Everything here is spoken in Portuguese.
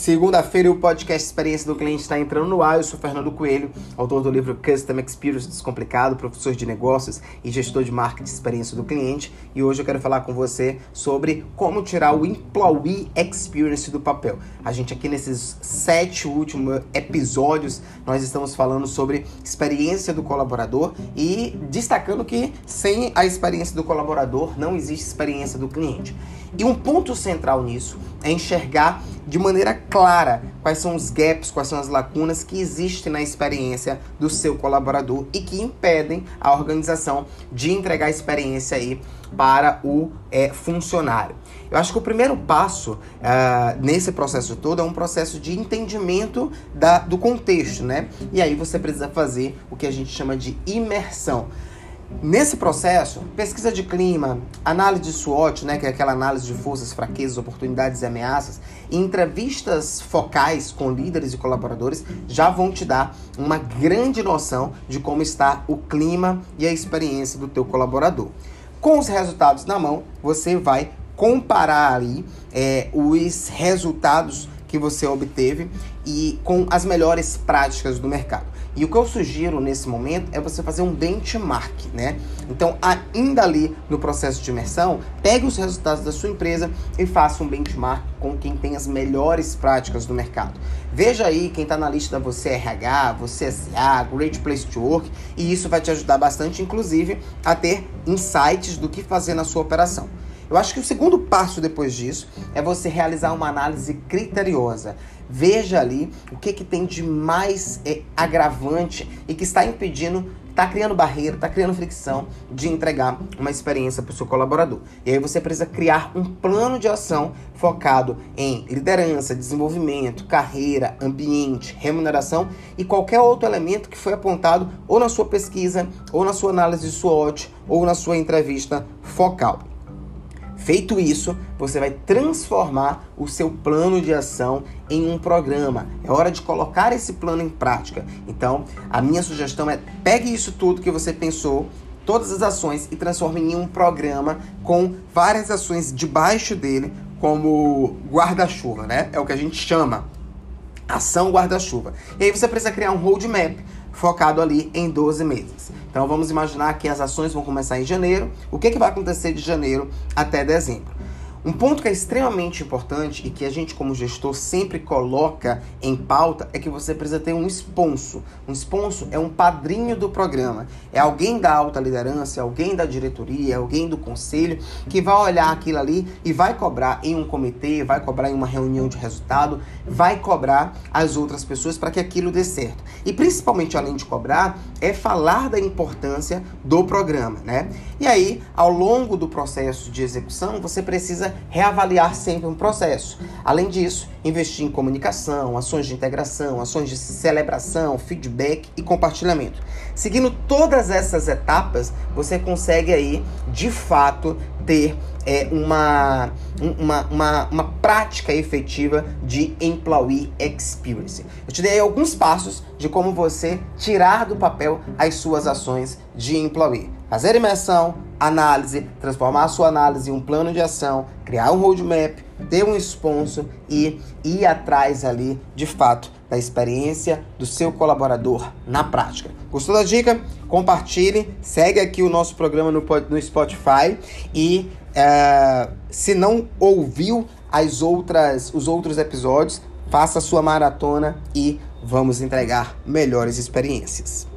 Segunda-feira o podcast Experiência do Cliente está entrando no ar. Eu sou Fernando Coelho, autor do livro Custom Experience Descomplicado, professor de negócios e gestor de marketing de experiência do cliente. E hoje eu quero falar com você sobre como tirar o Employee Experience do papel. A gente aqui nesses sete últimos episódios, nós estamos falando sobre experiência do colaborador e destacando que sem a experiência do colaborador não existe experiência do cliente. E um ponto central nisso é enxergar de maneira clara quais são os gaps, quais são as lacunas que existem na experiência do seu colaborador e que impedem a organização de entregar a experiência aí para o é, funcionário. Eu acho que o primeiro passo uh, nesse processo todo é um processo de entendimento da, do contexto, né? E aí você precisa fazer o que a gente chama de imersão. Nesse processo, pesquisa de clima, análise de SWOT, né, que é aquela análise de forças, fraquezas, oportunidades e ameaças, e entrevistas focais com líderes e colaboradores já vão te dar uma grande noção de como está o clima e a experiência do teu colaborador. Com os resultados na mão, você vai comparar ali é, os resultados que você obteve e com as melhores práticas do mercado. E o que eu sugiro nesse momento é você fazer um benchmark, né? Então, ainda ali no processo de imersão, pegue os resultados da sua empresa e faça um benchmark com quem tem as melhores práticas do mercado. Veja aí quem está na lista da Você RH, Você SA, Great Place to Work, e isso vai te ajudar bastante, inclusive, a ter insights do que fazer na sua operação. Eu acho que o segundo passo depois disso é você realizar uma análise criteriosa. Veja ali o que, que tem de mais é, agravante e que está impedindo, está criando barreira, está criando fricção de entregar uma experiência para o seu colaborador. E aí você precisa criar um plano de ação focado em liderança, desenvolvimento, carreira, ambiente, remuneração e qualquer outro elemento que foi apontado ou na sua pesquisa, ou na sua análise SWOT, ou na sua entrevista focal. Feito isso, você vai transformar o seu plano de ação em um programa. É hora de colocar esse plano em prática. Então, a minha sugestão é pegue isso tudo que você pensou, todas as ações e transforme em um programa com várias ações debaixo dele, como guarda-chuva, né? É o que a gente chama ação guarda-chuva. E aí você precisa criar um roadmap focado ali em 12 meses. Então vamos imaginar que as ações vão começar em janeiro. O que, que vai acontecer de janeiro até dezembro? Um ponto que é extremamente importante e que a gente, como gestor, sempre coloca em pauta é que você precisa ter um esponso. Um esponso é um padrinho do programa. É alguém da alta liderança, é alguém da diretoria, é alguém do conselho que vai olhar aquilo ali e vai cobrar em um comitê, vai cobrar em uma reunião de resultado, vai cobrar as outras pessoas para que aquilo dê certo. E principalmente, além de cobrar, é falar da importância do programa, né? E aí, ao longo do processo de execução, você precisa reavaliar sempre um processo. Além disso, investir em comunicação, ações de integração, ações de celebração, feedback e compartilhamento. Seguindo todas essas etapas, você consegue aí, de fato, ter é, uma, uma, uma, uma prática efetiva de employee experience. Eu te dei alguns passos de como você tirar do papel as suas ações de employee. Fazer imersão, análise, transformar a sua análise em um plano de ação, criar um roadmap, ter um sponsor e ir atrás ali, de fato, da experiência do seu colaborador na prática. Gostou da dica? Compartilhe, segue aqui o nosso programa no, no Spotify e é, se não ouviu as outras, os outros episódios, faça sua maratona e vamos entregar melhores experiências.